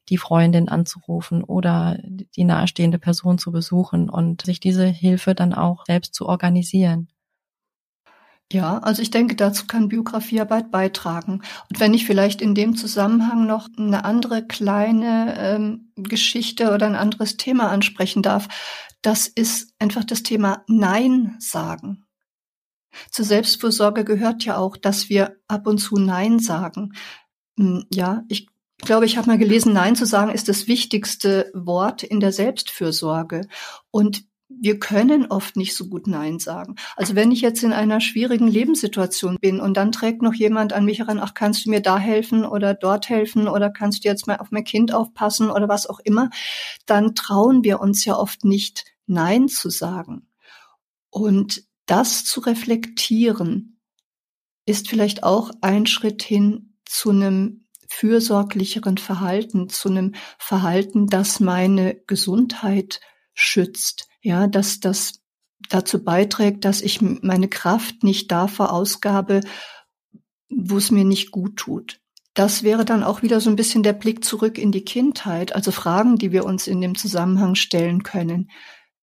die Freundin anzurufen oder die nahestehende Person zu besuchen und sich diese Hilfe dann auch selbst zu organisieren. Ja, also ich denke, dazu kann Biografiearbeit beitragen. Und wenn ich vielleicht in dem Zusammenhang noch eine andere kleine ähm, Geschichte oder ein anderes Thema ansprechen darf, das ist einfach das Thema Nein sagen. Zur Selbstfürsorge gehört ja auch, dass wir ab und zu Nein sagen. Hm, ja, ich glaube, ich habe mal gelesen, Nein zu sagen ist das wichtigste Wort in der Selbstfürsorge. Und wir können oft nicht so gut Nein sagen. Also wenn ich jetzt in einer schwierigen Lebenssituation bin und dann trägt noch jemand an mich heran, ach, kannst du mir da helfen oder dort helfen oder kannst du jetzt mal auf mein Kind aufpassen oder was auch immer, dann trauen wir uns ja oft nicht, Nein zu sagen. Und das zu reflektieren, ist vielleicht auch ein Schritt hin zu einem fürsorglicheren Verhalten, zu einem Verhalten, das meine Gesundheit schützt, ja, dass das dazu beiträgt, dass ich meine Kraft nicht da verausgabe, wo es mir nicht gut tut. Das wäre dann auch wieder so ein bisschen der Blick zurück in die Kindheit, also Fragen, die wir uns in dem Zusammenhang stellen können.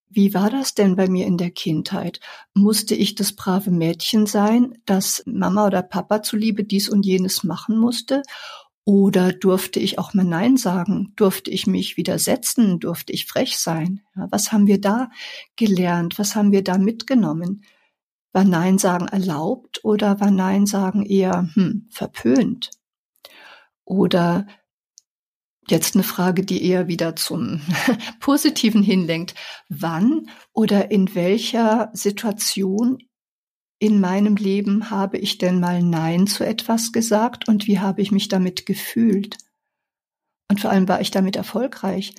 Wie war das denn bei mir in der Kindheit? Musste ich das brave Mädchen sein, das Mama oder Papa zuliebe dies und jenes machen musste? Oder durfte ich auch mal Nein sagen? Durfte ich mich widersetzen? Durfte ich frech sein? Ja, was haben wir da gelernt? Was haben wir da mitgenommen? War Nein sagen erlaubt oder war Nein sagen eher hm, verpönt? Oder jetzt eine Frage, die eher wieder zum Positiven hinlenkt. Wann oder in welcher Situation in meinem Leben habe ich denn mal Nein zu etwas gesagt und wie habe ich mich damit gefühlt? Und vor allem war ich damit erfolgreich.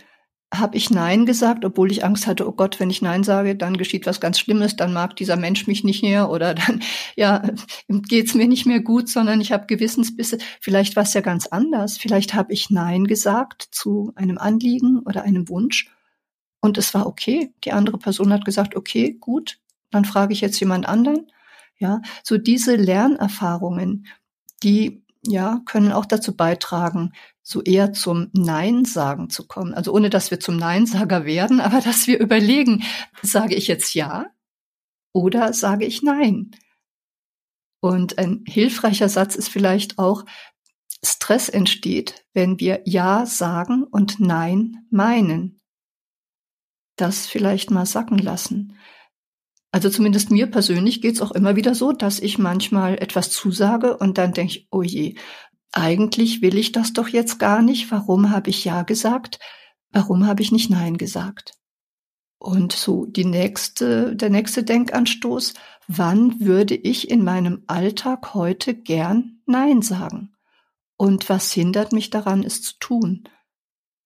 Habe ich Nein gesagt, obwohl ich Angst hatte, oh Gott, wenn ich Nein sage, dann geschieht was ganz Schlimmes, dann mag dieser Mensch mich nicht mehr oder dann, ja, geht's mir nicht mehr gut, sondern ich habe Gewissensbisse. Vielleicht war es ja ganz anders. Vielleicht habe ich Nein gesagt zu einem Anliegen oder einem Wunsch und es war okay. Die andere Person hat gesagt, okay, gut, dann frage ich jetzt jemand anderen. Ja, so diese Lernerfahrungen, die ja, können auch dazu beitragen, so eher zum Nein sagen zu kommen. Also ohne, dass wir zum Neinsager werden, aber dass wir überlegen, sage ich jetzt ja oder sage ich nein? Und ein hilfreicher Satz ist vielleicht auch, Stress entsteht, wenn wir Ja sagen und Nein meinen. Das vielleicht mal sacken lassen. Also zumindest mir persönlich geht's auch immer wieder so, dass ich manchmal etwas zusage und dann denke ich, oh je, eigentlich will ich das doch jetzt gar nicht. Warum habe ich Ja gesagt? Warum habe ich nicht Nein gesagt? Und so die nächste, der nächste Denkanstoß, wann würde ich in meinem Alltag heute gern Nein sagen? Und was hindert mich daran, es zu tun?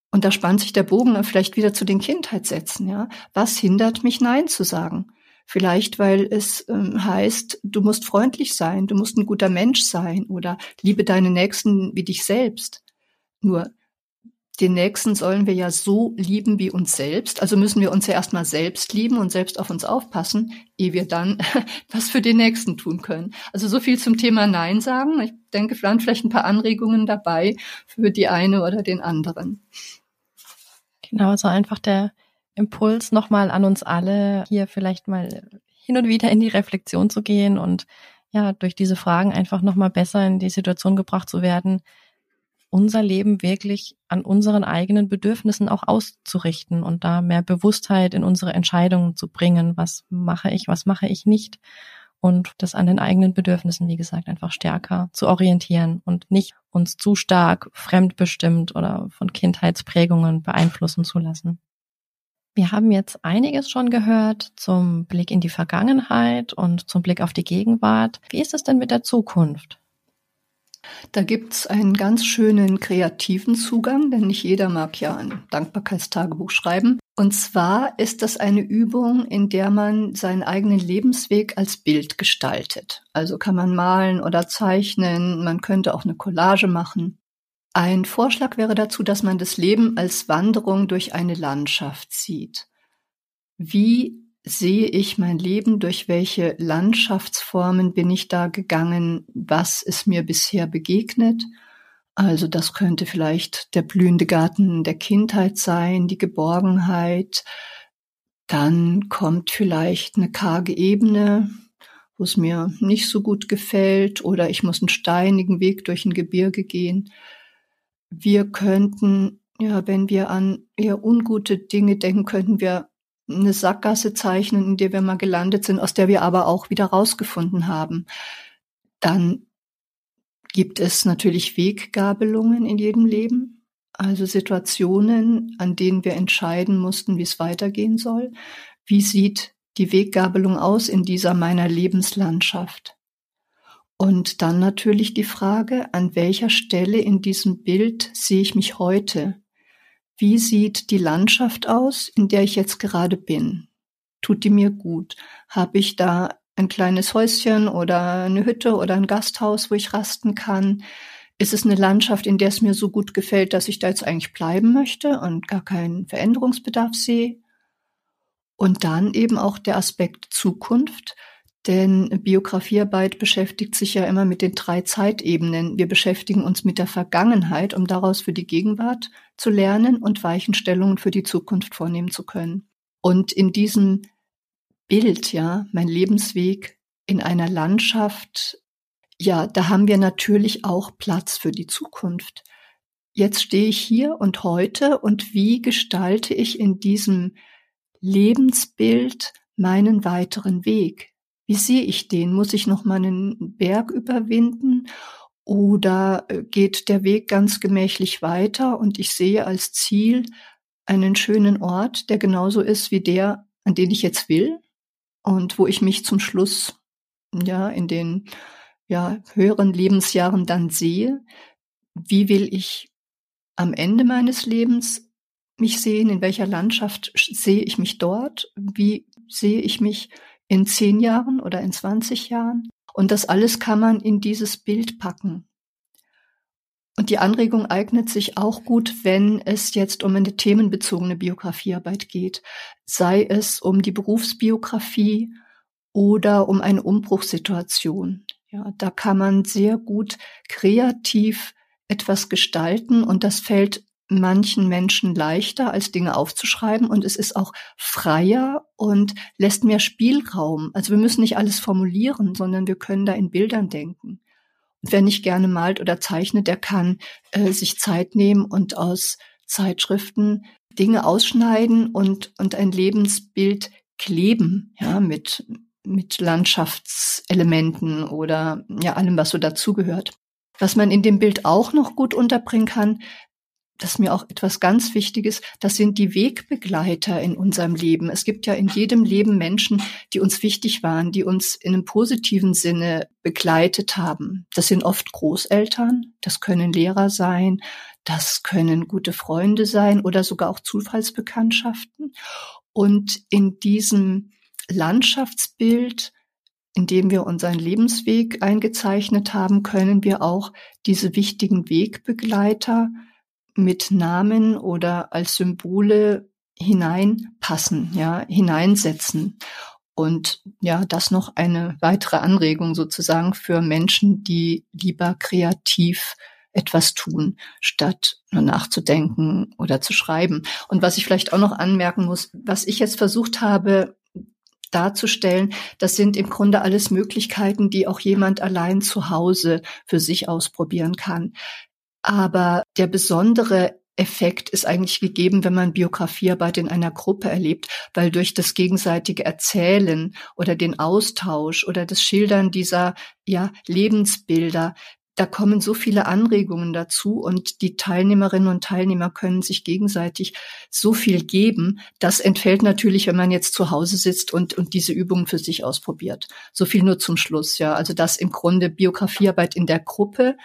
Und da spannt sich der Bogen vielleicht wieder zu den Kindheitssätzen, ja. Was hindert mich, Nein zu sagen? Vielleicht, weil es ähm, heißt, du musst freundlich sein, du musst ein guter Mensch sein oder liebe deine Nächsten wie dich selbst. Nur den Nächsten sollen wir ja so lieben wie uns selbst. Also müssen wir uns ja erstmal selbst lieben und selbst auf uns aufpassen, ehe wir dann was für den Nächsten tun können. Also so viel zum Thema Nein sagen. Ich denke, waren vielleicht ein paar Anregungen dabei für die eine oder den anderen. Genau, so einfach der Impuls nochmal an uns alle, hier vielleicht mal hin und wieder in die Reflexion zu gehen und ja, durch diese Fragen einfach nochmal besser in die Situation gebracht zu werden, unser Leben wirklich an unseren eigenen Bedürfnissen auch auszurichten und da mehr Bewusstheit in unsere Entscheidungen zu bringen. Was mache ich, was mache ich nicht? Und das an den eigenen Bedürfnissen, wie gesagt, einfach stärker zu orientieren und nicht uns zu stark fremdbestimmt oder von Kindheitsprägungen beeinflussen zu lassen. Wir haben jetzt einiges schon gehört zum Blick in die Vergangenheit und zum Blick auf die Gegenwart. Wie ist es denn mit der Zukunft? Da gibt's einen ganz schönen kreativen Zugang, denn nicht jeder mag ja ein Dankbarkeitstagebuch schreiben. Und zwar ist das eine Übung, in der man seinen eigenen Lebensweg als Bild gestaltet. Also kann man malen oder zeichnen, man könnte auch eine Collage machen. Ein Vorschlag wäre dazu, dass man das Leben als Wanderung durch eine Landschaft sieht. Wie sehe ich mein Leben, durch welche Landschaftsformen bin ich da gegangen, was ist mir bisher begegnet. Also das könnte vielleicht der blühende Garten der Kindheit sein, die Geborgenheit. Dann kommt vielleicht eine karge Ebene, wo es mir nicht so gut gefällt oder ich muss einen steinigen Weg durch ein Gebirge gehen. Wir könnten, ja, wenn wir an eher ungute Dinge denken, könnten wir eine Sackgasse zeichnen, in der wir mal gelandet sind, aus der wir aber auch wieder rausgefunden haben. Dann gibt es natürlich Weggabelungen in jedem Leben, also Situationen, an denen wir entscheiden mussten, wie es weitergehen soll. Wie sieht die Weggabelung aus in dieser meiner Lebenslandschaft? Und dann natürlich die Frage, an welcher Stelle in diesem Bild sehe ich mich heute? Wie sieht die Landschaft aus, in der ich jetzt gerade bin? Tut die mir gut? Habe ich da ein kleines Häuschen oder eine Hütte oder ein Gasthaus, wo ich rasten kann? Ist es eine Landschaft, in der es mir so gut gefällt, dass ich da jetzt eigentlich bleiben möchte und gar keinen Veränderungsbedarf sehe? Und dann eben auch der Aspekt Zukunft. Denn Biografiearbeit beschäftigt sich ja immer mit den drei Zeitebenen. Wir beschäftigen uns mit der Vergangenheit, um daraus für die Gegenwart zu lernen und Weichenstellungen für die Zukunft vornehmen zu können. Und in diesem Bild, ja, mein Lebensweg in einer Landschaft, ja, da haben wir natürlich auch Platz für die Zukunft. Jetzt stehe ich hier und heute und wie gestalte ich in diesem Lebensbild meinen weiteren Weg? Wie sehe ich den? Muss ich noch mal einen Berg überwinden? Oder äh, geht der Weg ganz gemächlich weiter und ich sehe als Ziel einen schönen Ort, der genauso ist wie der, an den ich jetzt will und wo ich mich zum Schluss, ja, in den, ja, höheren Lebensjahren dann sehe? Wie will ich am Ende meines Lebens mich sehen? In welcher Landschaft sehe ich mich dort? Wie sehe ich mich in zehn Jahren oder in 20 Jahren. Und das alles kann man in dieses Bild packen. Und die Anregung eignet sich auch gut, wenn es jetzt um eine themenbezogene Biografiearbeit geht, sei es um die Berufsbiografie oder um eine Umbruchssituation. Ja, da kann man sehr gut kreativ etwas gestalten und das fällt manchen Menschen leichter, als Dinge aufzuschreiben und es ist auch freier und lässt mehr Spielraum. Also wir müssen nicht alles formulieren, sondern wir können da in Bildern denken. Und wer nicht gerne malt oder zeichnet, der kann äh, sich Zeit nehmen und aus Zeitschriften Dinge ausschneiden und, und ein Lebensbild kleben, ja, mit, mit Landschaftselementen oder ja, allem, was so dazugehört. Was man in dem Bild auch noch gut unterbringen kann, das ist mir auch etwas ganz Wichtiges, das sind die Wegbegleiter in unserem Leben. Es gibt ja in jedem Leben Menschen, die uns wichtig waren, die uns in einem positiven Sinne begleitet haben. Das sind oft Großeltern, das können Lehrer sein, das können gute Freunde sein oder sogar auch Zufallsbekanntschaften. Und in diesem Landschaftsbild, in dem wir unseren Lebensweg eingezeichnet haben, können wir auch diese wichtigen Wegbegleiter mit Namen oder als Symbole hineinpassen, ja, hineinsetzen. Und ja, das noch eine weitere Anregung sozusagen für Menschen, die lieber kreativ etwas tun, statt nur nachzudenken oder zu schreiben. Und was ich vielleicht auch noch anmerken muss, was ich jetzt versucht habe darzustellen, das sind im Grunde alles Möglichkeiten, die auch jemand allein zu Hause für sich ausprobieren kann. Aber der besondere Effekt ist eigentlich gegeben, wenn man Biografiearbeit in einer Gruppe erlebt, weil durch das gegenseitige Erzählen oder den Austausch oder das Schildern dieser ja, Lebensbilder, da kommen so viele Anregungen dazu und die Teilnehmerinnen und Teilnehmer können sich gegenseitig so viel geben. Das entfällt natürlich, wenn man jetzt zu Hause sitzt und, und diese Übungen für sich ausprobiert. So viel nur zum Schluss, ja. Also das im Grunde Biografiearbeit in der Gruppe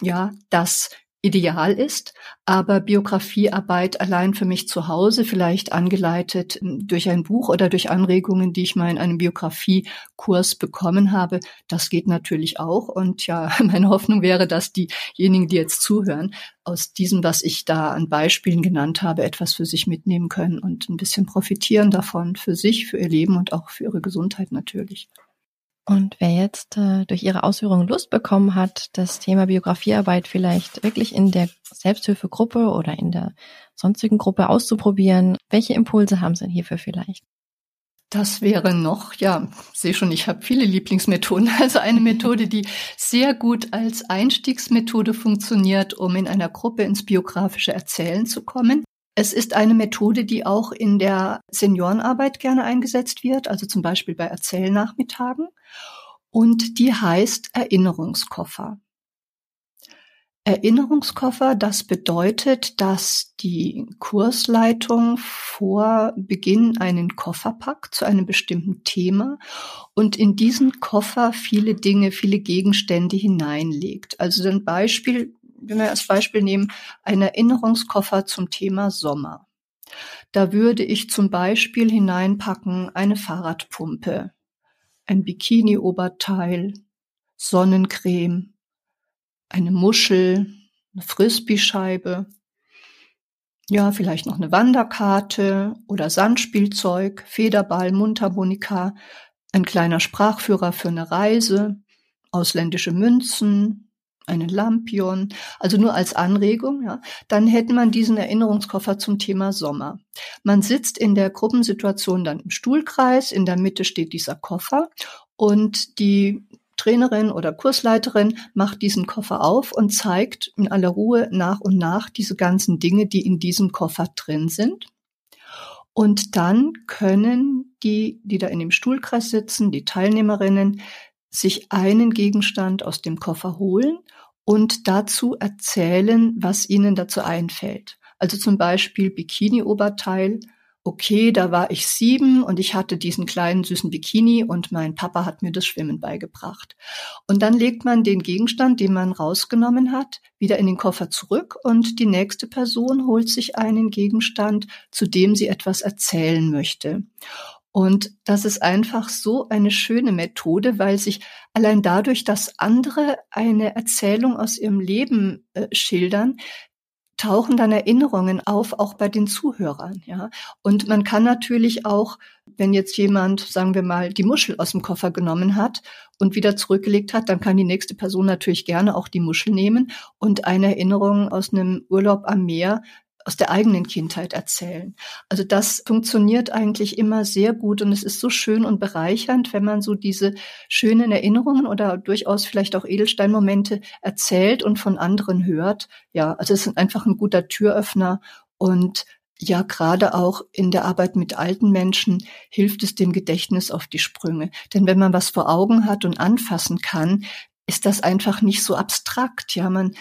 ja, das ideal ist, aber Biografiearbeit allein für mich zu Hause, vielleicht angeleitet hm, durch ein Buch oder durch Anregungen, die ich mal in einem Biografiekurs bekommen habe, das geht natürlich auch. Und ja, meine Hoffnung wäre, dass diejenigen, die jetzt zuhören, aus diesem, was ich da an Beispielen genannt habe, etwas für sich mitnehmen können und ein bisschen profitieren davon für sich, für ihr Leben und auch für ihre Gesundheit natürlich. Und wer jetzt äh, durch Ihre Ausführungen Lust bekommen hat, das Thema Biografiearbeit vielleicht wirklich in der Selbsthilfegruppe oder in der sonstigen Gruppe auszuprobieren, welche Impulse haben Sie denn hierfür vielleicht? Das wäre noch, ja, sehe schon, ich habe viele Lieblingsmethoden. Also eine Methode, die sehr gut als Einstiegsmethode funktioniert, um in einer Gruppe ins biografische Erzählen zu kommen. Es ist eine Methode, die auch in der Seniorenarbeit gerne eingesetzt wird, also zum Beispiel bei Erzählnachmittagen. Und die heißt Erinnerungskoffer. Erinnerungskoffer, das bedeutet, dass die Kursleitung vor Beginn einen Koffer packt zu einem bestimmten Thema und in diesen Koffer viele Dinge, viele Gegenstände hineinlegt. Also ein Beispiel, wenn wir als Beispiel nehmen, ein Erinnerungskoffer zum Thema Sommer. Da würde ich zum Beispiel hineinpacken eine Fahrradpumpe, ein Bikini-Oberteil, Sonnencreme, eine Muschel, eine Frisbee-Scheibe, ja, vielleicht noch eine Wanderkarte oder Sandspielzeug, Federball, Mundharmonika, ein kleiner Sprachführer für eine Reise, ausländische Münzen, einen Lampion, also nur als Anregung, ja, dann hätte man diesen Erinnerungskoffer zum Thema Sommer. Man sitzt in der Gruppensituation dann im Stuhlkreis, in der Mitte steht dieser Koffer und die Trainerin oder Kursleiterin macht diesen Koffer auf und zeigt in aller Ruhe nach und nach diese ganzen Dinge, die in diesem Koffer drin sind. Und dann können die, die da in dem Stuhlkreis sitzen, die Teilnehmerinnen, sich einen Gegenstand aus dem Koffer holen und dazu erzählen, was ihnen dazu einfällt. Also zum Beispiel Bikini-Oberteil. Okay, da war ich sieben und ich hatte diesen kleinen süßen Bikini und mein Papa hat mir das Schwimmen beigebracht. Und dann legt man den Gegenstand, den man rausgenommen hat, wieder in den Koffer zurück und die nächste Person holt sich einen Gegenstand, zu dem sie etwas erzählen möchte. Und das ist einfach so eine schöne Methode, weil sich allein dadurch, dass andere eine Erzählung aus ihrem Leben äh, schildern, tauchen dann Erinnerungen auf, auch bei den Zuhörern, ja. Und man kann natürlich auch, wenn jetzt jemand, sagen wir mal, die Muschel aus dem Koffer genommen hat und wieder zurückgelegt hat, dann kann die nächste Person natürlich gerne auch die Muschel nehmen und eine Erinnerung aus einem Urlaub am Meer aus der eigenen Kindheit erzählen. Also das funktioniert eigentlich immer sehr gut und es ist so schön und bereichernd, wenn man so diese schönen Erinnerungen oder durchaus vielleicht auch Edelsteinmomente erzählt und von anderen hört. Ja, also es ist einfach ein guter Türöffner und ja, gerade auch in der Arbeit mit alten Menschen hilft es dem Gedächtnis auf die Sprünge. Denn wenn man was vor Augen hat und anfassen kann, ist das einfach nicht so abstrakt. Ja, man,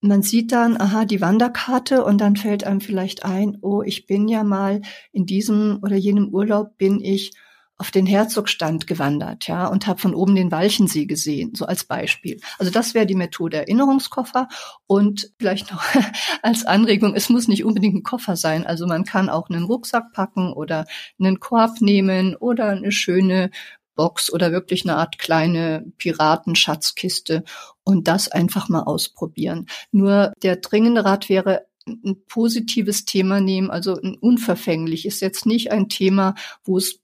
man sieht dann, aha, die Wanderkarte und dann fällt einem vielleicht ein, oh, ich bin ja mal in diesem oder jenem Urlaub bin ich auf den Herzogstand gewandert, ja, und habe von oben den Walchensee gesehen, so als Beispiel. Also das wäre die Methode Erinnerungskoffer und vielleicht noch als Anregung, es muss nicht unbedingt ein Koffer sein, also man kann auch einen Rucksack packen oder einen Korb nehmen oder eine schöne Box oder wirklich eine Art kleine Piratenschatzkiste und das einfach mal ausprobieren. Nur der dringende Rat wäre, ein positives Thema nehmen, also ein unverfängliches, jetzt nicht ein Thema, wo es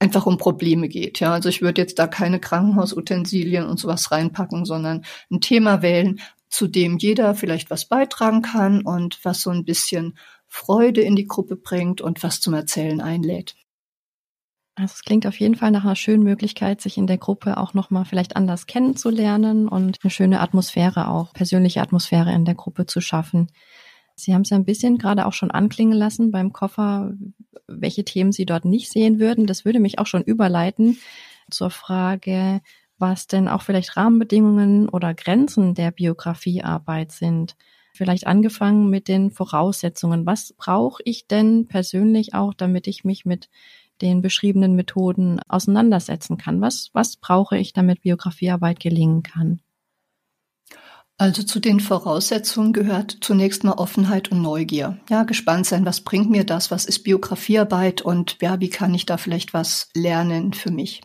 einfach um Probleme geht. Ja, also ich würde jetzt da keine Krankenhausutensilien und sowas reinpacken, sondern ein Thema wählen, zu dem jeder vielleicht was beitragen kann und was so ein bisschen Freude in die Gruppe bringt und was zum Erzählen einlädt. Also es klingt auf jeden Fall nach einer schönen Möglichkeit, sich in der Gruppe auch nochmal vielleicht anders kennenzulernen und eine schöne Atmosphäre auch, persönliche Atmosphäre in der Gruppe zu schaffen. Sie haben es ja ein bisschen gerade auch schon anklingen lassen beim Koffer, welche Themen Sie dort nicht sehen würden. Das würde mich auch schon überleiten zur Frage, was denn auch vielleicht Rahmenbedingungen oder Grenzen der Biografiearbeit sind. Vielleicht angefangen mit den Voraussetzungen. Was brauche ich denn persönlich auch, damit ich mich mit den beschriebenen Methoden auseinandersetzen kann? Was, was brauche ich, damit Biografiearbeit gelingen kann? Also zu den Voraussetzungen gehört zunächst mal Offenheit und Neugier. Ja, gespannt sein, was bringt mir das, was ist Biografiearbeit und ja, wie kann ich da vielleicht was lernen für mich.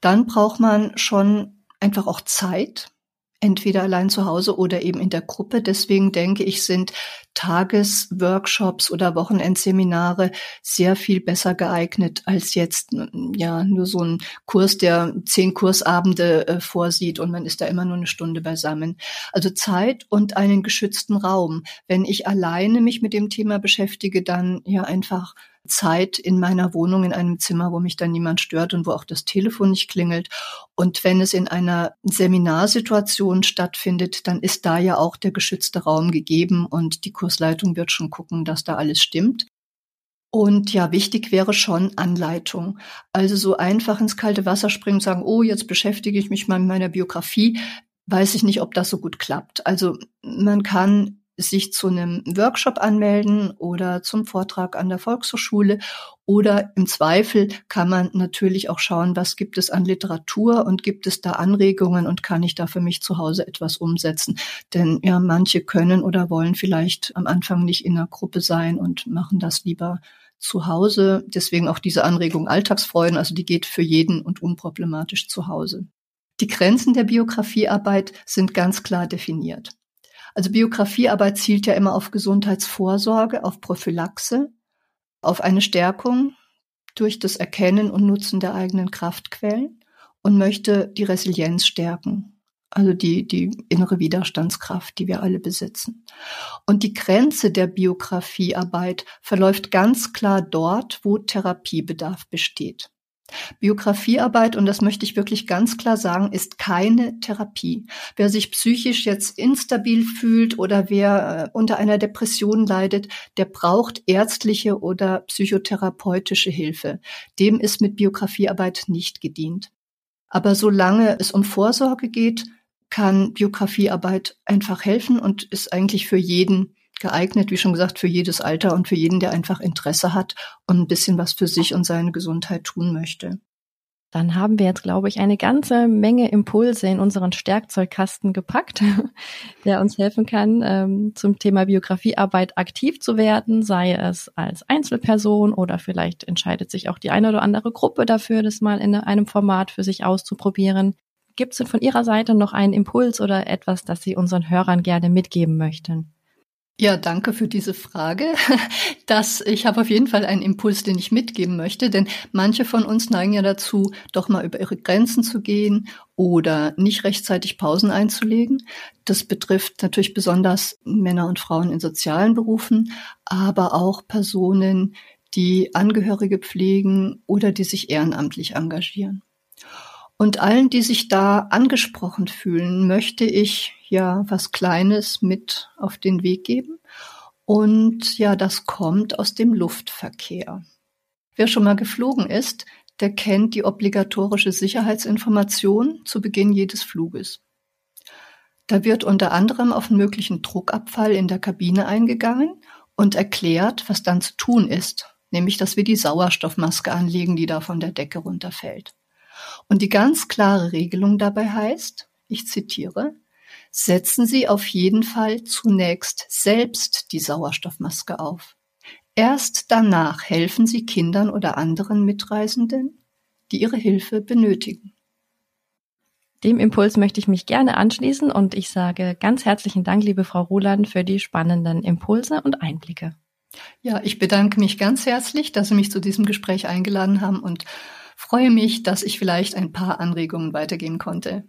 Dann braucht man schon einfach auch Zeit, entweder allein zu Hause oder eben in der Gruppe. Deswegen denke ich, sind Tagesworkshops oder Wochenendseminare sehr viel besser geeignet als jetzt ja nur so ein Kurs, der zehn Kursabende äh, vorsieht und man ist da immer nur eine Stunde beisammen. Also Zeit und einen geschützten Raum. Wenn ich alleine mich mit dem Thema beschäftige, dann ja einfach Zeit in meiner Wohnung in einem Zimmer, wo mich dann niemand stört und wo auch das Telefon nicht klingelt. Und wenn es in einer Seminarsituation stattfindet, dann ist da ja auch der geschützte Raum gegeben und die Kursleitung wird schon gucken, dass da alles stimmt. Und ja, wichtig wäre schon Anleitung. Also so einfach ins kalte Wasser springen und sagen, oh, jetzt beschäftige ich mich mal mit meiner Biografie, weiß ich nicht, ob das so gut klappt. Also man kann sich zu einem Workshop anmelden oder zum Vortrag an der Volkshochschule. Oder im Zweifel kann man natürlich auch schauen, was gibt es an Literatur und gibt es da Anregungen und kann ich da für mich zu Hause etwas umsetzen. Denn ja, manche können oder wollen vielleicht am Anfang nicht in einer Gruppe sein und machen das lieber zu Hause. Deswegen auch diese Anregung Alltagsfreuden, also die geht für jeden und unproblematisch zu Hause. Die Grenzen der Biografiearbeit sind ganz klar definiert. Also Biografiearbeit zielt ja immer auf Gesundheitsvorsorge, auf Prophylaxe, auf eine Stärkung durch das Erkennen und Nutzen der eigenen Kraftquellen und möchte die Resilienz stärken. Also die, die innere Widerstandskraft, die wir alle besitzen. Und die Grenze der Biografiearbeit verläuft ganz klar dort, wo Therapiebedarf besteht. Biografiearbeit, und das möchte ich wirklich ganz klar sagen, ist keine Therapie. Wer sich psychisch jetzt instabil fühlt oder wer äh, unter einer Depression leidet, der braucht ärztliche oder psychotherapeutische Hilfe. Dem ist mit Biografiearbeit nicht gedient. Aber solange es um Vorsorge geht, kann Biografiearbeit einfach helfen und ist eigentlich für jeden geeignet, wie schon gesagt, für jedes Alter und für jeden, der einfach Interesse hat und ein bisschen was für sich und seine Gesundheit tun möchte. Dann haben wir jetzt, glaube ich, eine ganze Menge Impulse in unseren Stärkzeugkasten gepackt, der uns helfen kann, ähm, zum Thema Biografiearbeit aktiv zu werden, sei es als Einzelperson oder vielleicht entscheidet sich auch die eine oder andere Gruppe dafür, das mal in einem Format für sich auszuprobieren. Gibt es denn von Ihrer Seite noch einen Impuls oder etwas, das Sie unseren Hörern gerne mitgeben möchten? Ja, danke für diese Frage. Das, ich habe auf jeden Fall einen Impuls, den ich mitgeben möchte, denn manche von uns neigen ja dazu, doch mal über ihre Grenzen zu gehen oder nicht rechtzeitig Pausen einzulegen. Das betrifft natürlich besonders Männer und Frauen in sozialen Berufen, aber auch Personen, die Angehörige pflegen oder die sich ehrenamtlich engagieren. Und allen, die sich da angesprochen fühlen, möchte ich ja was Kleines mit auf den Weg geben. Und ja, das kommt aus dem Luftverkehr. Wer schon mal geflogen ist, der kennt die obligatorische Sicherheitsinformation zu Beginn jedes Fluges. Da wird unter anderem auf einen möglichen Druckabfall in der Kabine eingegangen und erklärt, was dann zu tun ist, nämlich dass wir die Sauerstoffmaske anlegen, die da von der Decke runterfällt. Und die ganz klare Regelung dabei heißt, ich zitiere, setzen Sie auf jeden Fall zunächst selbst die Sauerstoffmaske auf. Erst danach helfen Sie Kindern oder anderen Mitreisenden, die ihre Hilfe benötigen. Dem Impuls möchte ich mich gerne anschließen und ich sage ganz herzlichen Dank, liebe Frau Roland, für die spannenden Impulse und Einblicke. Ja, ich bedanke mich ganz herzlich, dass Sie mich zu diesem Gespräch eingeladen haben und freue mich, dass ich vielleicht ein paar Anregungen weitergeben konnte.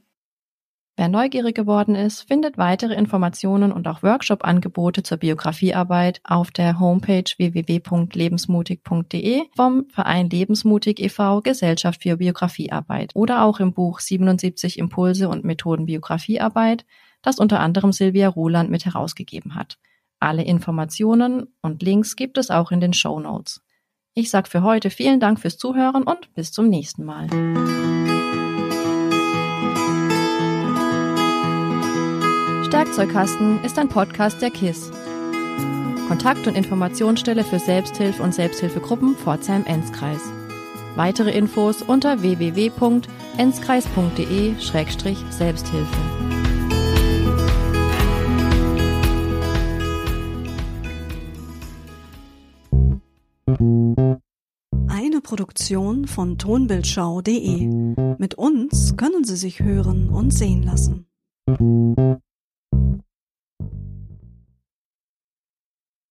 Wer neugierig geworden ist, findet weitere Informationen und auch Workshop-Angebote zur Biografiearbeit auf der Homepage www.lebensmutig.de vom Verein Lebensmutig e.V. Gesellschaft für Biografiearbeit oder auch im Buch 77 Impulse und Methoden Biografiearbeit, das unter anderem Silvia Roland mit herausgegeben hat. Alle Informationen und Links gibt es auch in den Show Notes. Ich sage für heute vielen Dank fürs Zuhören und bis zum nächsten Mal. Werkzeugkasten ist ein Podcast der KISS. Kontakt- und Informationsstelle für Selbsthilfe und Selbsthilfegruppen Pforzheim-Enzkreis. Weitere Infos unter www.enzkreis.de-selbsthilfe. Eine Produktion von tonbildschau.de. Mit uns können Sie sich hören und sehen lassen.